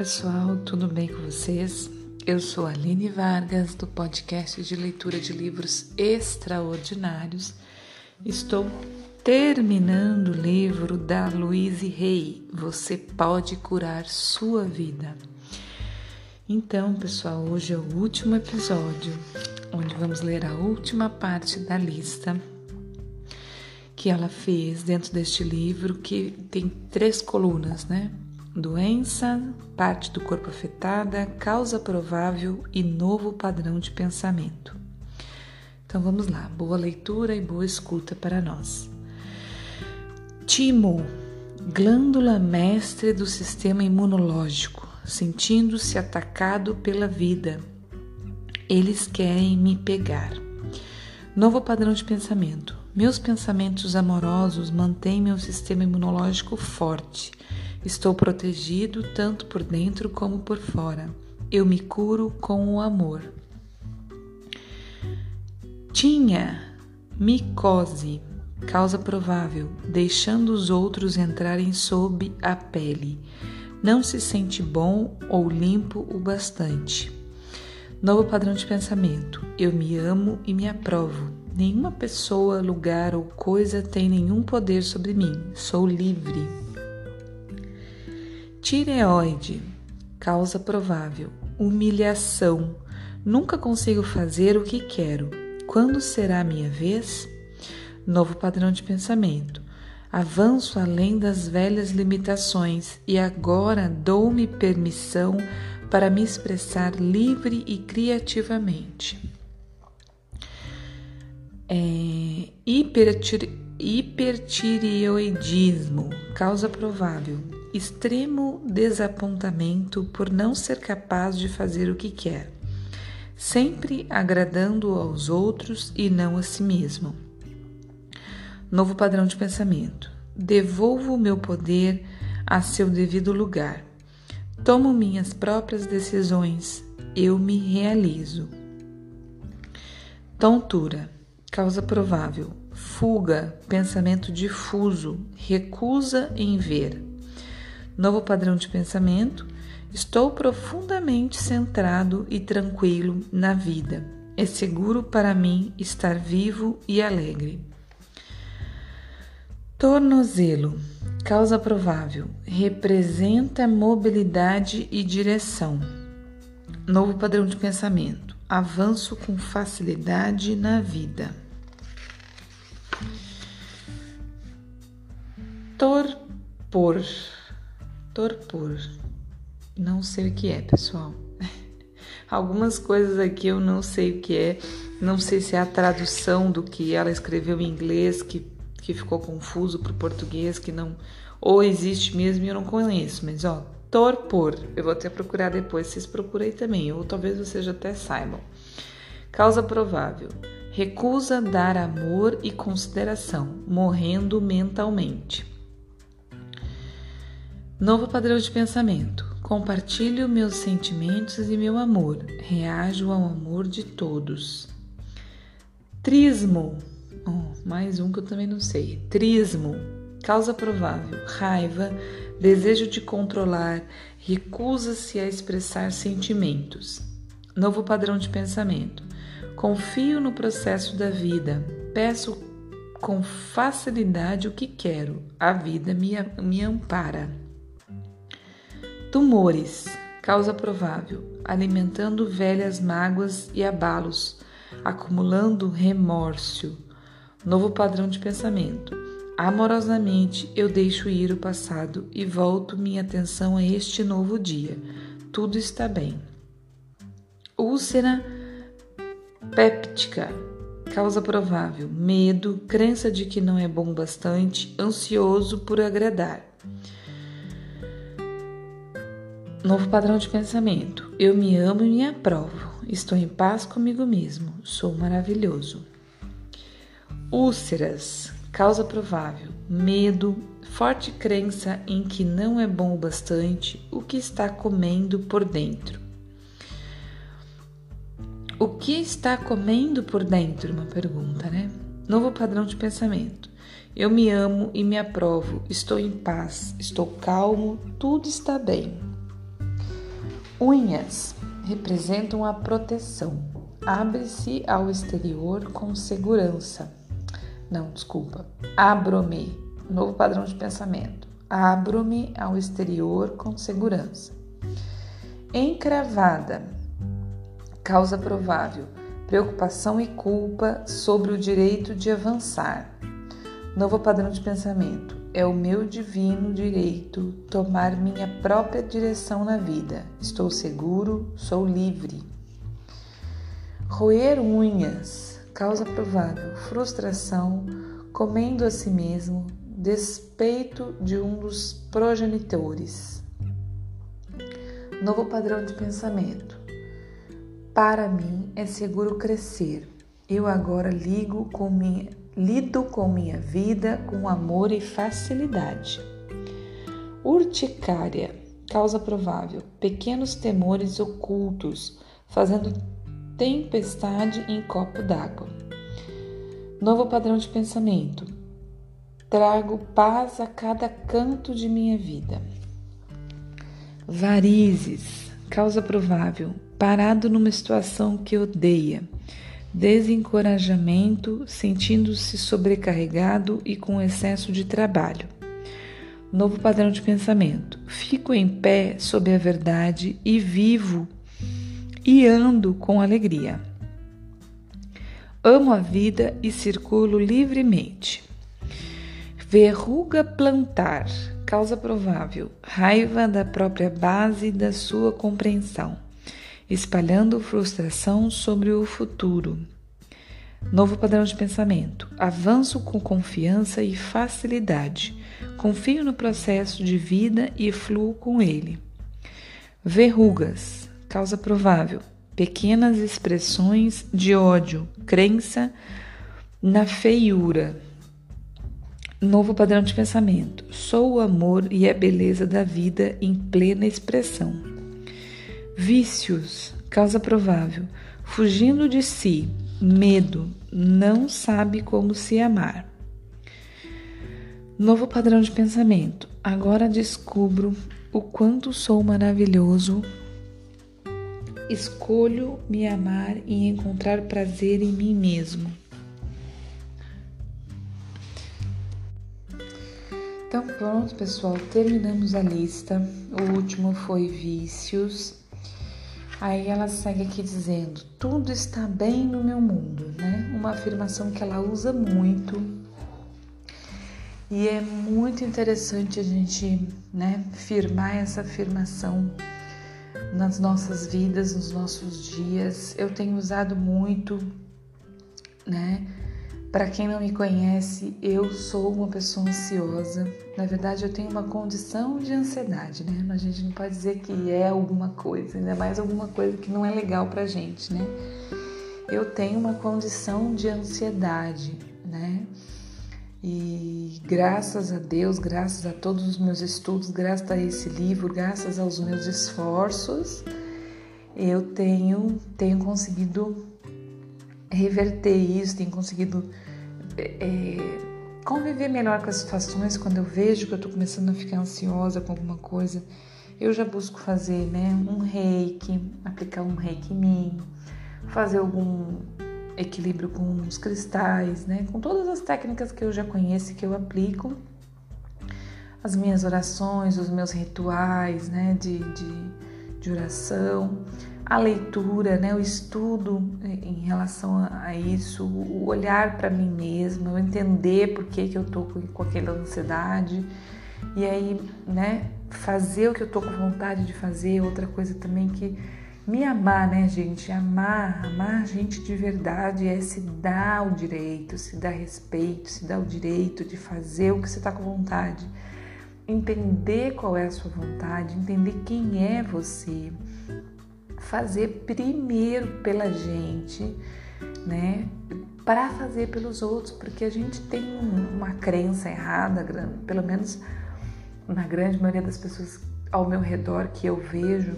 pessoal, tudo bem com vocês? Eu sou Aline Vargas, do podcast de leitura de livros extraordinários. Estou terminando o livro da Louise Hay, Você Pode Curar Sua Vida. Então, pessoal, hoje é o último episódio, onde vamos ler a última parte da lista que ela fez dentro deste livro, que tem três colunas, né? Doença, parte do corpo afetada, causa provável e novo padrão de pensamento. Então vamos lá, boa leitura e boa escuta para nós. Timo, glândula mestre do sistema imunológico, sentindo-se atacado pela vida. Eles querem me pegar. Novo padrão de pensamento. Meus pensamentos amorosos mantêm meu sistema imunológico forte Estou protegido tanto por dentro como por fora. Eu me curo com o amor. Tinha micose, causa provável, deixando os outros entrarem sob a pele. Não se sente bom ou limpo o bastante. Novo padrão de pensamento. Eu me amo e me aprovo. Nenhuma pessoa, lugar ou coisa tem nenhum poder sobre mim. Sou livre. Tireoide, causa provável, humilhação. Nunca consigo fazer o que quero. Quando será a minha vez? Novo padrão de pensamento. Avanço além das velhas limitações e agora dou-me permissão para me expressar livre e criativamente. É, hipertireoidismo, causa provável, extremo desapontamento por não ser capaz de fazer o que quer, sempre agradando aos outros e não a si mesmo. Novo padrão de pensamento. Devolvo o meu poder a seu devido lugar. Tomo minhas próprias decisões. Eu me realizo. Tontura. Causa provável. Fuga. Pensamento difuso. Recusa em ver novo padrão de pensamento, estou profundamente centrado e tranquilo na vida. É seguro para mim estar vivo e alegre. Tornozelo, causa provável, representa mobilidade e direção. Novo padrão de pensamento, avanço com facilidade na vida. Torpor torpor. Não sei o que é, pessoal. Algumas coisas aqui eu não sei o que é. Não sei se é a tradução do que ela escreveu em inglês que, que ficou confuso para o português, que não. Ou existe mesmo e eu não conheço. Mas, ó, torpor. Eu vou até procurar depois. Vocês procurem também, ou talvez vocês até saibam. Causa provável. Recusa dar amor e consideração, morrendo mentalmente. Novo padrão de pensamento. Compartilho meus sentimentos e meu amor. Reajo ao amor de todos. Trismo. Oh, mais um que eu também não sei. Trismo. Causa provável. Raiva. Desejo de controlar. Recusa-se a expressar sentimentos. Novo padrão de pensamento. Confio no processo da vida. Peço com facilidade o que quero. A vida me, me ampara. Tumores, causa provável, alimentando velhas mágoas e abalos, acumulando remorso. Novo padrão de pensamento. Amorosamente eu deixo ir o passado e volto minha atenção a este novo dia. Tudo está bem. Úlcera péptica, causa provável, medo, crença de que não é bom bastante, ansioso por agradar. Novo padrão de pensamento. Eu me amo e me aprovo. Estou em paz comigo mesmo. Sou maravilhoso. Úlceras. Causa provável. Medo. Forte crença em que não é bom o bastante o que está comendo por dentro. O que está comendo por dentro? Uma pergunta, né? Novo padrão de pensamento. Eu me amo e me aprovo. Estou em paz. Estou calmo. Tudo está bem. Unhas representam a proteção. Abre-se ao exterior com segurança. Não, desculpa. Abro-me. Novo padrão de pensamento. Abro-me ao exterior com segurança. Encravada. Causa provável. Preocupação e culpa sobre o direito de avançar. Novo padrão de pensamento é o meu divino direito tomar minha própria direção na vida. Estou seguro, sou livre. Roer unhas, causa provável, frustração, comendo a si mesmo, despeito de um dos progenitores. Novo padrão de pensamento. Para mim é seguro crescer. Eu agora ligo com minha lido com minha vida com amor e facilidade. Urticária, causa provável, pequenos temores ocultos, fazendo tempestade em copo d'água. Novo padrão de pensamento. Trago paz a cada canto de minha vida. Varizes, causa provável, parado numa situação que odeia desencorajamento, sentindo-se sobrecarregado e com excesso de trabalho. Novo padrão de pensamento. Fico em pé sob a verdade e vivo e ando com alegria. Amo a vida e circulo livremente. Verruga plantar, causa provável, raiva da própria base da sua compreensão espalhando frustração sobre o futuro. Novo padrão de pensamento. Avanço com confiança e facilidade. Confio no processo de vida e fluo com ele. Verrugas. Causa provável. Pequenas expressões de ódio, crença na feiura. Novo padrão de pensamento. Sou o amor e a beleza da vida em plena expressão. Vícios, causa provável. Fugindo de si, medo, não sabe como se amar. Novo padrão de pensamento. Agora descubro o quanto sou maravilhoso. Escolho me amar e encontrar prazer em mim mesmo. Então, pronto, pessoal, terminamos a lista. O último foi vícios. Aí ela segue aqui dizendo: tudo está bem no meu mundo, né? Uma afirmação que ela usa muito. E é muito interessante a gente, né, firmar essa afirmação nas nossas vidas, nos nossos dias. Eu tenho usado muito, né? Para quem não me conhece, eu sou uma pessoa ansiosa. Na verdade, eu tenho uma condição de ansiedade, né? A gente não pode dizer que é alguma coisa, ainda mais alguma coisa que não é legal pra gente, né? Eu tenho uma condição de ansiedade, né? E graças a Deus, graças a todos os meus estudos, graças a esse livro, graças aos meus esforços, eu tenho, tenho conseguido reverter isso, tenho conseguido é, conviver melhor com as situações quando eu vejo que eu estou começando a ficar ansiosa com alguma coisa. Eu já busco fazer né, um reiki, aplicar um reiki em mim, fazer algum equilíbrio com os cristais, né, com todas as técnicas que eu já conheço que eu aplico. As minhas orações, os meus rituais né, de, de, de oração a leitura, né, o estudo em relação a isso, o olhar para mim mesma, eu entender por que, que eu tô com, com aquela ansiedade e aí, né, fazer o que eu tô com vontade de fazer, outra coisa também que me amar, né, gente? Amar, amar a gente de verdade é se dar o direito, se dar respeito, se dar o direito de fazer o que você tá com vontade. Entender qual é a sua vontade, entender quem é você, fazer primeiro pela gente, né? Para fazer pelos outros, porque a gente tem uma crença errada, pelo menos na grande maioria das pessoas ao meu redor que eu vejo,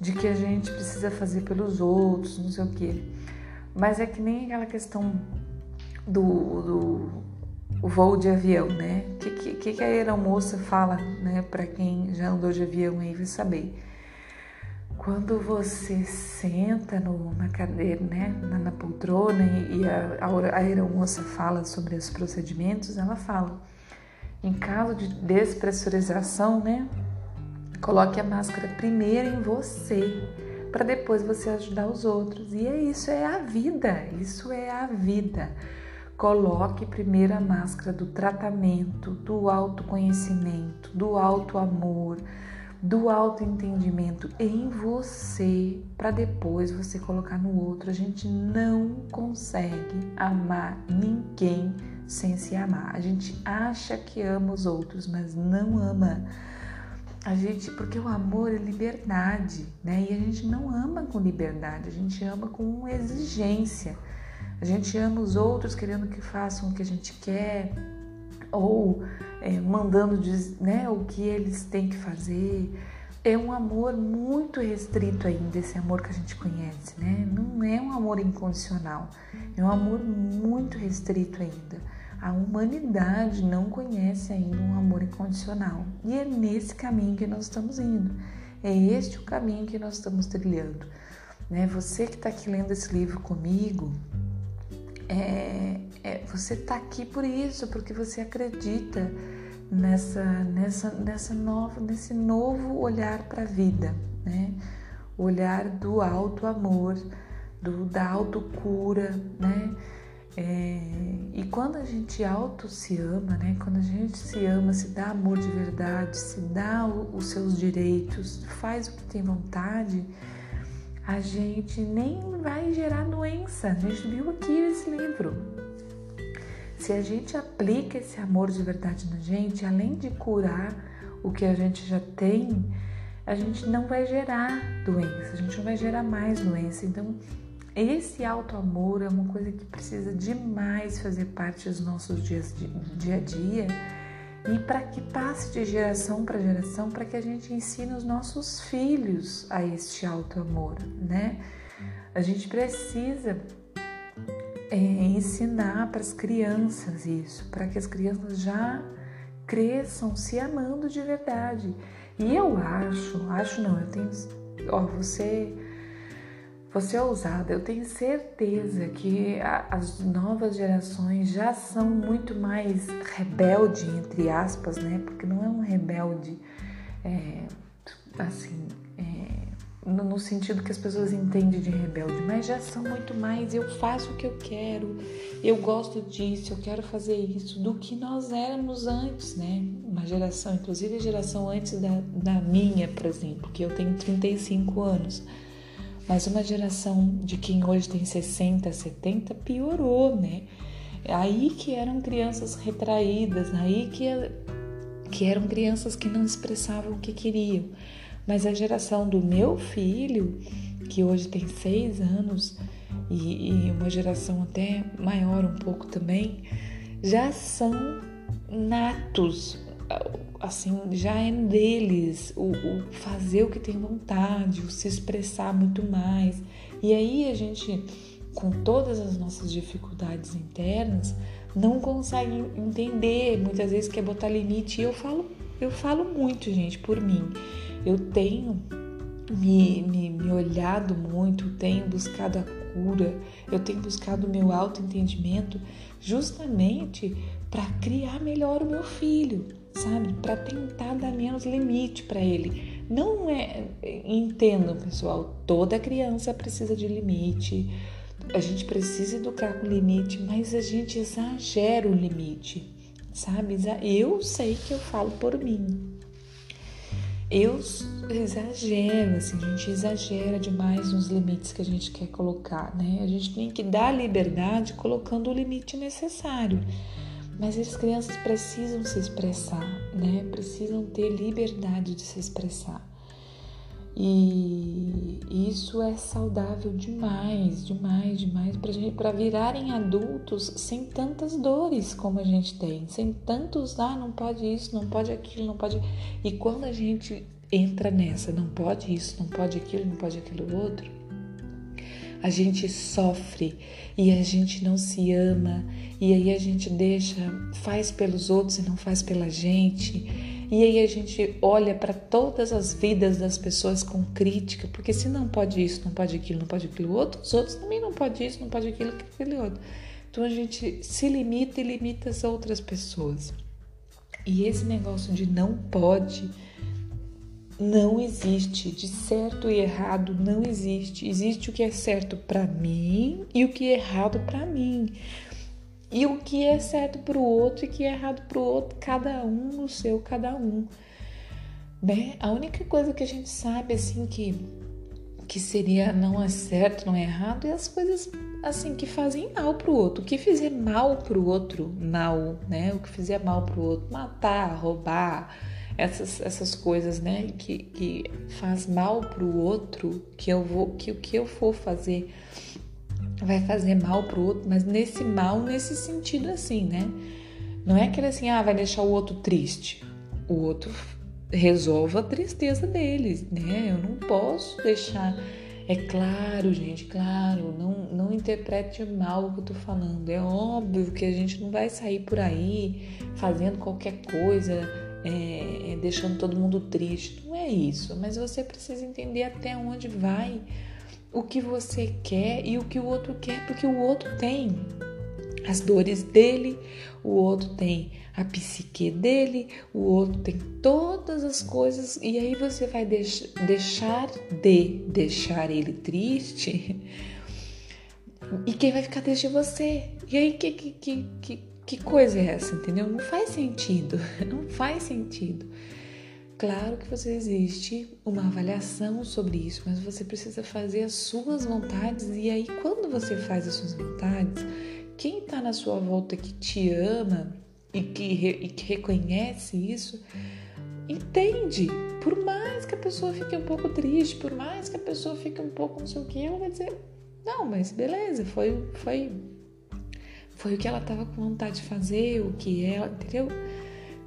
de que a gente precisa fazer pelos outros, não sei o quê. Mas é que nem aquela questão do, do voo de avião, né? O que, que, que a aeromoça fala, né? Para quem já andou de avião aí vai saber quando você senta no, na cadeira, né, na, na poltrona e, e a, a aeromoça fala sobre os procedimentos, ela fala, em caso de despressurização, né, coloque a máscara primeiro em você, para depois você ajudar os outros. E é isso, é a vida, isso é a vida. Coloque primeiro a máscara do tratamento, do autoconhecimento, do auto amor do autoentendimento em você para depois você colocar no outro. A gente não consegue amar ninguém sem se amar. A gente acha que ama os outros, mas não ama. A gente, porque o amor é liberdade, né? E a gente não ama com liberdade, a gente ama com exigência. A gente ama os outros querendo que façam o que a gente quer, ou é, mandando né, o que eles têm que fazer. É um amor muito restrito ainda, esse amor que a gente conhece, né? Não é um amor incondicional, é um amor muito restrito ainda. A humanidade não conhece ainda um amor incondicional. E é nesse caminho que nós estamos indo. É este o caminho que nós estamos trilhando. Né? Você que está aqui lendo esse livro comigo, é, é, você está aqui por isso, porque você acredita nessa, nessa, nessa nova, nesse novo olhar para a vida, né? O olhar do alto amor, do, da autocura, né? É, e quando a gente auto se ama, né? Quando a gente se ama, se dá amor de verdade, se dá o, os seus direitos, faz o que tem vontade, a gente nem vai gerar doença. A gente viu aqui esse livro. Se a gente aplica esse amor de verdade na gente, além de curar o que a gente já tem, a gente não vai gerar doença, a gente não vai gerar mais doença. Então, esse alto amor é uma coisa que precisa demais fazer parte dos nossos dias de dia a dia e para que passe de geração para geração, para que a gente ensine os nossos filhos a este alto amor, né? A gente precisa é, ensinar para as crianças isso, para que as crianças já cresçam se amando de verdade. E eu acho, acho não, eu tenho, ó, você você é ousada, eu tenho certeza que as novas gerações já são muito mais rebelde, entre aspas, né? Porque não é um rebelde é, assim, no, no, sentido que as pessoas entendem de rebelde, mas já são muito mais eu faço o que eu quero, eu gosto disso, eu quero fazer isso, do que nós éramos antes, né? Uma geração, inclusive a geração antes da, da minha, por exemplo, que eu tenho 35 anos mas uma geração de quem hoje tem 60, 70 piorou, né? Aí que eram crianças retraídas, aí que, que eram crianças que não expressavam o que queriam. Mas a geração do meu filho, que hoje tem seis anos, e, e uma geração até maior um pouco também, já são natos assim, já é deles o, o, fazer o que tem vontade, o se expressar muito mais. E aí a gente, com todas as nossas dificuldades internas, não consegue entender muitas vezes que é botar limite. E eu falo, eu falo muito, gente, por mim. Eu tenho me, me, me olhado muito, tenho buscado a cura, eu tenho buscado o meu autoentendimento justamente para criar melhor o meu filho, sabe? Para tentar dar menos limite para ele. Não é, entendo, pessoal, toda criança precisa de limite. A gente precisa educar com limite, mas a gente exagera o limite, sabe? Eu sei que eu falo por mim. Eu exagero, assim, a gente exagera demais nos limites que a gente quer colocar, né? A gente tem que dar liberdade colocando o limite necessário. Mas as crianças precisam se expressar, né? Precisam ter liberdade de se expressar. E isso é saudável demais, demais, demais para virarem adultos sem tantas dores como a gente tem, sem tantos, ah, não pode isso, não pode aquilo, não pode. E quando a gente entra nessa, não pode isso, não pode aquilo, não pode aquilo outro, a gente sofre e a gente não se ama, e aí a gente deixa, faz pelos outros e não faz pela gente, E aí a gente olha para todas as vidas das pessoas com crítica, porque se não pode isso, não pode aquilo, não pode aquilo outro, os outros também não pode isso, não pode aquilo, aquele outro. Então a gente se limita e limita as outras pessoas. E esse negócio de não pode não existe, de certo e errado não existe. Existe o que é certo para mim e o que é errado para mim. E o que é certo para o outro e o que é errado para o outro, cada um no seu, cada um. Né? A única coisa que a gente sabe assim que que seria não é certo, não é errado, é as coisas assim que fazem mal pro outro. O que fizer mal pro outro, mal, né? O que fizer mal pro outro, matar, roubar, essas, essas coisas, né? Que, que faz mal pro outro, que eu vou, que o que eu for fazer vai fazer mal pro outro, mas nesse mal, nesse sentido assim, né? Não é aquele assim, ah, vai deixar o outro triste. O outro resolva a tristeza deles, né? Eu não posso deixar. É claro, gente, claro, não, não interprete mal o que eu tô falando. É óbvio que a gente não vai sair por aí fazendo qualquer coisa, é, é, deixando todo mundo triste. Não é isso, mas você precisa entender até onde vai o que você quer e o que o outro quer, porque o outro tem as dores dele, o outro tem a psique dele, o outro tem todas as coisas, e aí você vai deix deixar de deixar ele triste. E quem vai ficar triste é você. E aí, que, que, que, que coisa é essa, entendeu? Não faz sentido. Não faz sentido. Claro que você existe uma avaliação sobre isso, mas você precisa fazer as suas vontades, e aí, quando você faz as suas vontades, quem está na sua volta que te ama e que, re, e que reconhece isso, entende. Por mais que a pessoa fique um pouco triste, por mais que a pessoa fique um pouco não sei o que, ela vai dizer: não, mas beleza, foi, foi, foi o que ela estava com vontade de fazer, o que ela, entendeu?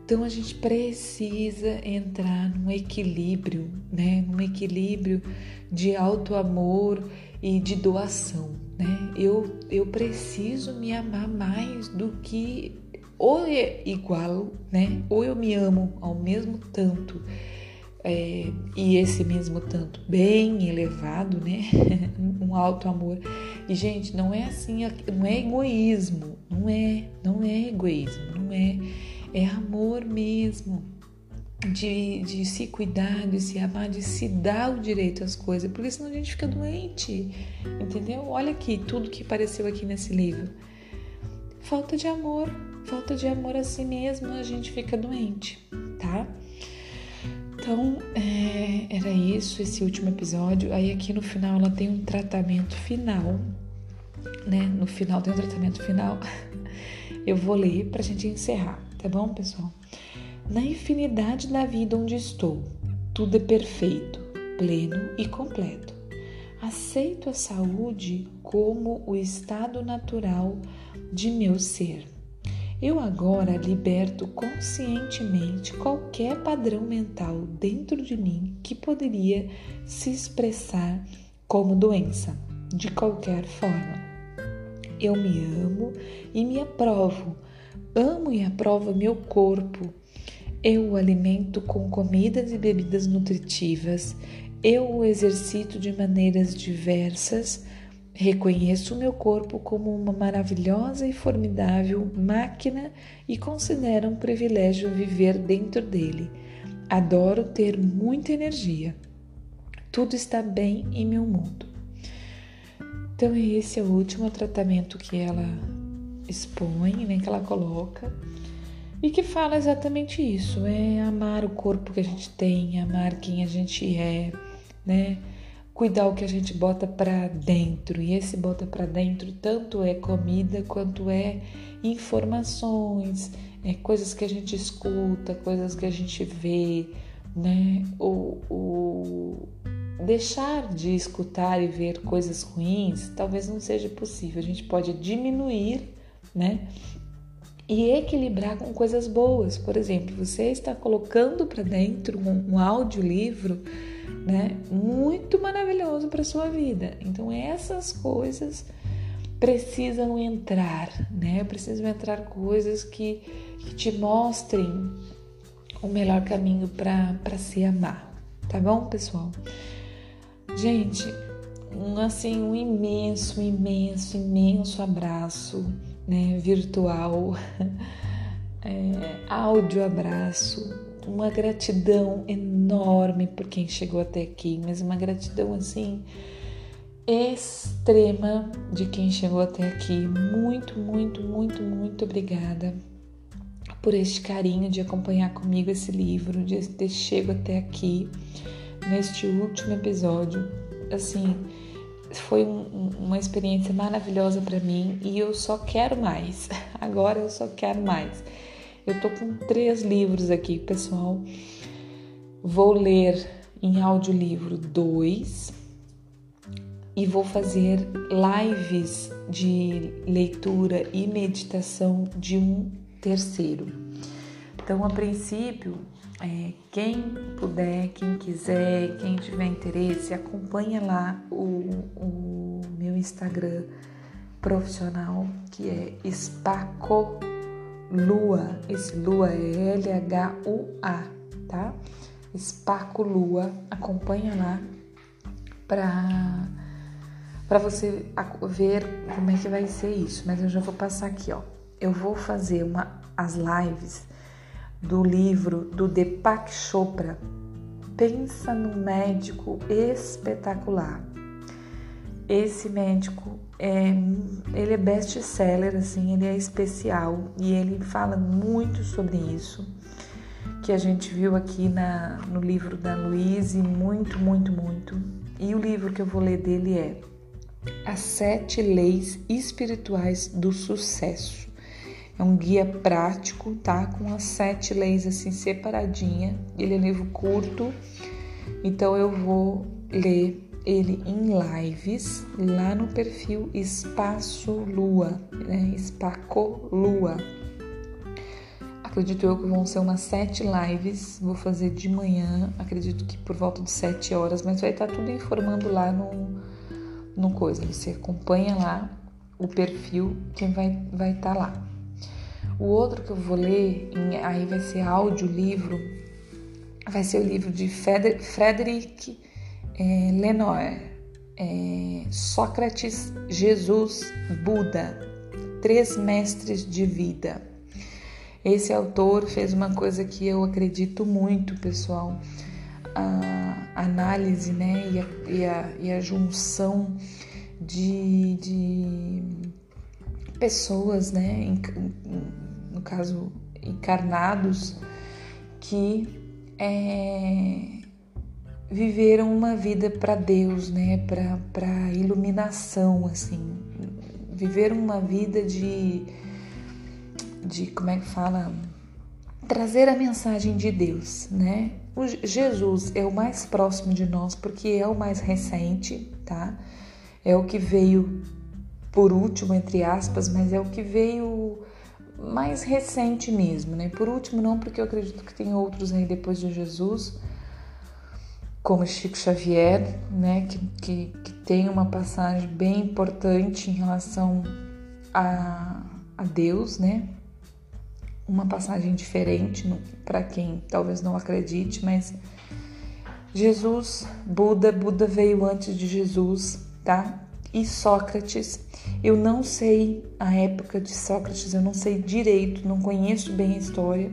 Então a gente precisa entrar num equilíbrio, né? Num equilíbrio de alto amor e de doação, né? Eu, eu preciso me amar mais do que ou é igual, né? Ou eu me amo ao mesmo tanto é, e esse mesmo tanto bem elevado, né? um alto amor. E gente, não é assim, não é egoísmo, não é, não é egoísmo, não é, é amor mesmo. De, de se cuidar, de se amar, de se dar o direito às coisas, porque senão a gente fica doente, entendeu? Olha aqui tudo que apareceu aqui nesse livro. Falta de amor, falta de amor a si mesmo, a gente fica doente, tá? Então, é, era isso, esse último episódio. Aí aqui no final ela tem um tratamento final, né? No final tem um tratamento final. Eu vou ler pra gente encerrar, tá bom, pessoal? Na infinidade da vida onde estou, tudo é perfeito, pleno e completo. Aceito a saúde como o estado natural de meu ser. Eu agora liberto conscientemente qualquer padrão mental dentro de mim que poderia se expressar como doença, de qualquer forma. Eu me amo e me aprovo. Amo e aprovo meu corpo. Eu o alimento com comidas e bebidas nutritivas. Eu o exercito de maneiras diversas Reconheço o meu corpo como uma maravilhosa e formidável máquina e considero um privilégio viver dentro dele. Adoro ter muita energia. Tudo está bem em meu mundo. Então, esse é o último tratamento que ela expõe, né, que ela coloca, e que fala exatamente isso: é amar o corpo que a gente tem, amar quem a gente é, né? cuidar o que a gente bota para dentro. E esse bota para dentro tanto é comida quanto é informações, é coisas que a gente escuta, coisas que a gente vê, né? O, o deixar de escutar e ver coisas ruins talvez não seja possível. A gente pode diminuir, né? E equilibrar com coisas boas. Por exemplo, você está colocando para dentro um, um audiolivro livro né? Muito maravilhoso para sua vida. Então essas coisas precisam entrar, né? Precisam entrar coisas que, que te mostrem o melhor caminho para se amar, tá bom, pessoal? Gente, um assim um imenso, imenso, imenso abraço, né, virtual, é, áudio abraço, uma gratidão enorme por quem chegou até aqui, mas uma gratidão assim extrema de quem chegou até aqui. Muito, muito, muito, muito obrigada por este carinho de acompanhar comigo esse livro, de ter chego até aqui neste último episódio. Assim, foi um, uma experiência maravilhosa para mim e eu só quero mais. Agora eu só quero mais. Eu tô com três livros aqui, pessoal. Vou ler em audiolivro dois e vou fazer lives de leitura e meditação de um terceiro. Então, a princípio, é, quem puder, quem quiser, quem tiver interesse, acompanha lá o, o meu Instagram profissional que é Spaco Lua. Lua é L-H-U-A, tá? Spaco Lua. Acompanha lá para para você ver como é que vai ser isso. Mas eu já vou passar aqui, ó eu vou fazer uma, as lives do livro do Deepak Chopra. Pensa num médico espetacular. Esse médico é, ele é best-seller, assim, ele é especial e ele fala muito sobre isso que a gente viu aqui na, no livro da Luíse, muito, muito, muito. E o livro que eu vou ler dele é As Sete Leis Espirituais do Sucesso. É um guia prático, tá? Com as sete leis assim separadinha. Ele é livro curto, então eu vou ler ele em lives lá no perfil Espaço Lua, né? Espaco Lua. Acredito eu que vão ser umas sete lives. Vou fazer de manhã, acredito que por volta de sete horas, mas vai estar tudo informando lá no, no coisa. Você acompanha lá o perfil que vai vai estar lá. O outro que eu vou ler, aí vai ser áudio-livro, vai ser o livro de Frederic é, Lenoir, é, Sócrates, Jesus, Buda, Três Mestres de Vida. Esse autor fez uma coisa que eu acredito muito, pessoal, a análise né, e, a, e a, e a junção de, de pessoas, né, no caso encarnados, que é, viveram uma vida para Deus, né, para iluminação, assim, viveram uma vida de, de como é que fala, trazer a mensagem de Deus, né? O Jesus é o mais próximo de nós porque é o mais recente, tá? É o que veio por último, entre aspas, mas é o que veio mais recente mesmo, né? Por último, não, porque eu acredito que tem outros aí depois de Jesus, como Chico Xavier, né? Que, que, que tem uma passagem bem importante em relação a, a Deus, né? Uma passagem diferente para quem talvez não acredite, mas Jesus, Buda, Buda veio antes de Jesus, tá? E Sócrates. Eu não sei a época de Sócrates, eu não sei direito, não conheço bem a história.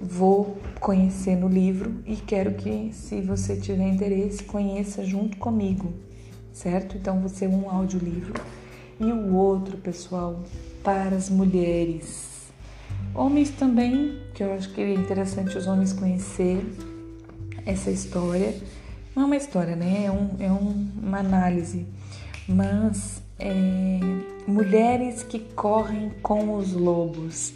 Vou conhecer no livro e quero que, se você tiver interesse, conheça junto comigo, certo? Então, você um audiolivro. E o outro, pessoal, para as mulheres. Homens também, que eu acho que é interessante os homens conhecer essa história. Não é uma história, né? É, um, é um, uma análise mas é, mulheres que correm com os lobos.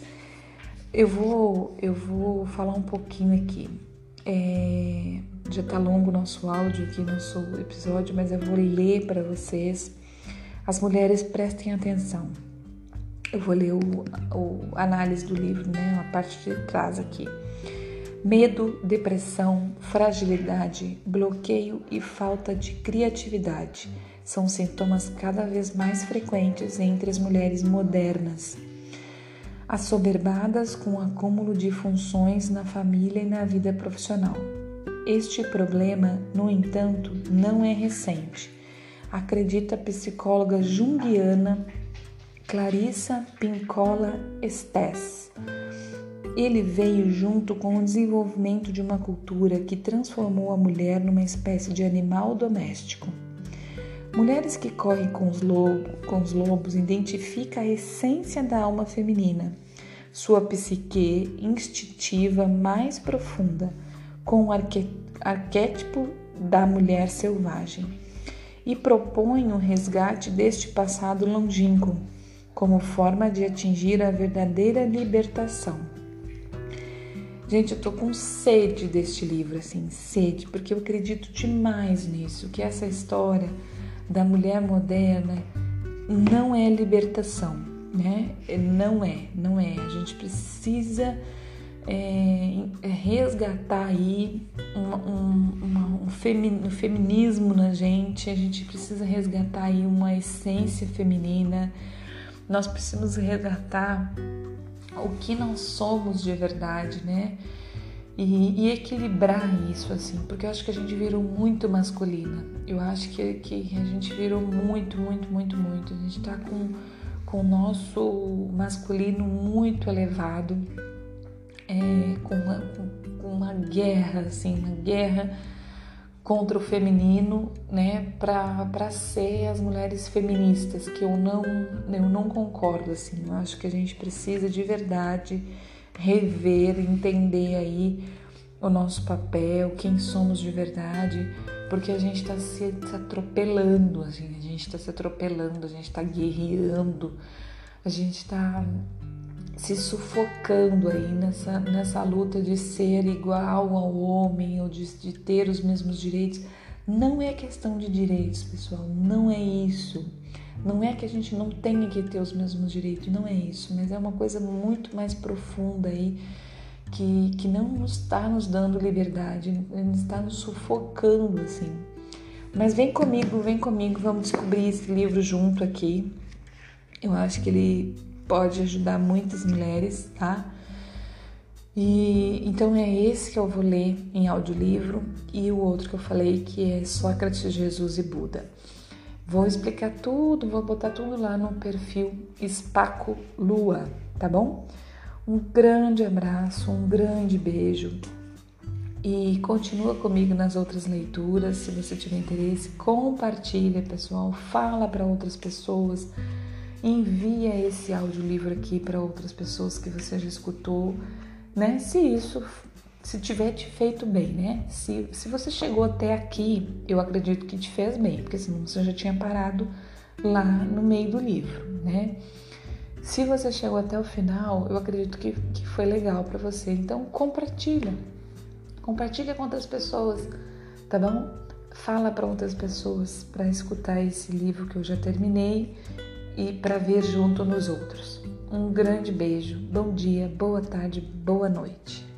Eu vou, eu vou falar um pouquinho aqui. É, já tá longo o nosso áudio aqui, nosso episódio, mas eu vou ler para vocês. As mulheres prestem atenção. Eu vou ler o, o análise do livro, né? A parte de trás aqui. Medo, depressão, fragilidade, bloqueio e falta de criatividade são sintomas cada vez mais frequentes entre as mulheres modernas. assoberbadas com o acúmulo de funções na família e na vida profissional. Este problema, no entanto, não é recente, acredita a psicóloga junguiana Clarissa Pincola Estes. Ele veio junto com o desenvolvimento de uma cultura que transformou a mulher numa espécie de animal doméstico. Mulheres que correm com os, lobos, com os lobos identifica a essência da alma feminina, sua psique instintiva mais profunda, com o arquétipo da mulher selvagem, e propõe o resgate deste passado longínquo como forma de atingir a verdadeira libertação. Gente, eu tô com sede deste livro, assim, sede, porque eu acredito demais nisso, que essa história da mulher moderna não é libertação, né? Não é, não é. A gente precisa é, resgatar aí um, um, um, feminismo na gente, a gente precisa resgatar aí uma essência feminina nós precisamos resgatar o que nós somos de verdade, né? E, e, equilibrar isso, assim, porque eu acho que a gente virou muito masculina. Eu acho que, que a gente virou muito, muito, muito, muito. A gente tá com, com o nosso masculino muito elevado, é, com, uma, com uma guerra, assim, uma guerra contra o feminino, né, para ser as mulheres feministas, que eu não, eu não concordo assim. Eu acho que a gente precisa de verdade rever, entender aí o nosso papel, quem somos de verdade, porque a gente está se, se, atropelando, assim, a gente está se atropelando, a gente está guerreando, a gente está se sufocando aí nessa, nessa luta de ser igual ao homem ou de, de ter os mesmos direitos. Não é questão de direitos, pessoal, não é isso. Não é que a gente não tenha que ter os mesmos direitos, não é isso, mas é uma coisa muito mais profunda aí que, que não está nos dando liberdade, está nos sufocando assim. Mas vem comigo, vem comigo, vamos descobrir esse livro junto aqui. Eu acho que ele pode ajudar muitas mulheres, tá? E então é esse que eu vou ler em audiolivro e o outro que eu falei que é Sócrates, Jesus e Buda. Vou explicar tudo, vou botar tudo lá no perfil Espaco Lua, tá bom? Um grande abraço, um grande beijo e continua comigo nas outras leituras. Se você tiver interesse, compartilha, pessoal, fala para outras pessoas envia esse audiolivro aqui para outras pessoas que você já escutou, né? Se isso se tiver te feito bem, né? Se, se você chegou até aqui, eu acredito que te fez bem, porque senão você já tinha parado lá no meio do livro, né? Se você chegou até o final, eu acredito que, que foi legal para você. Então, compartilha. Compartilha com outras pessoas, tá bom? Fala para outras pessoas para escutar esse livro que eu já terminei e para ver junto nos outros. Um grande beijo, bom dia, boa tarde, boa noite.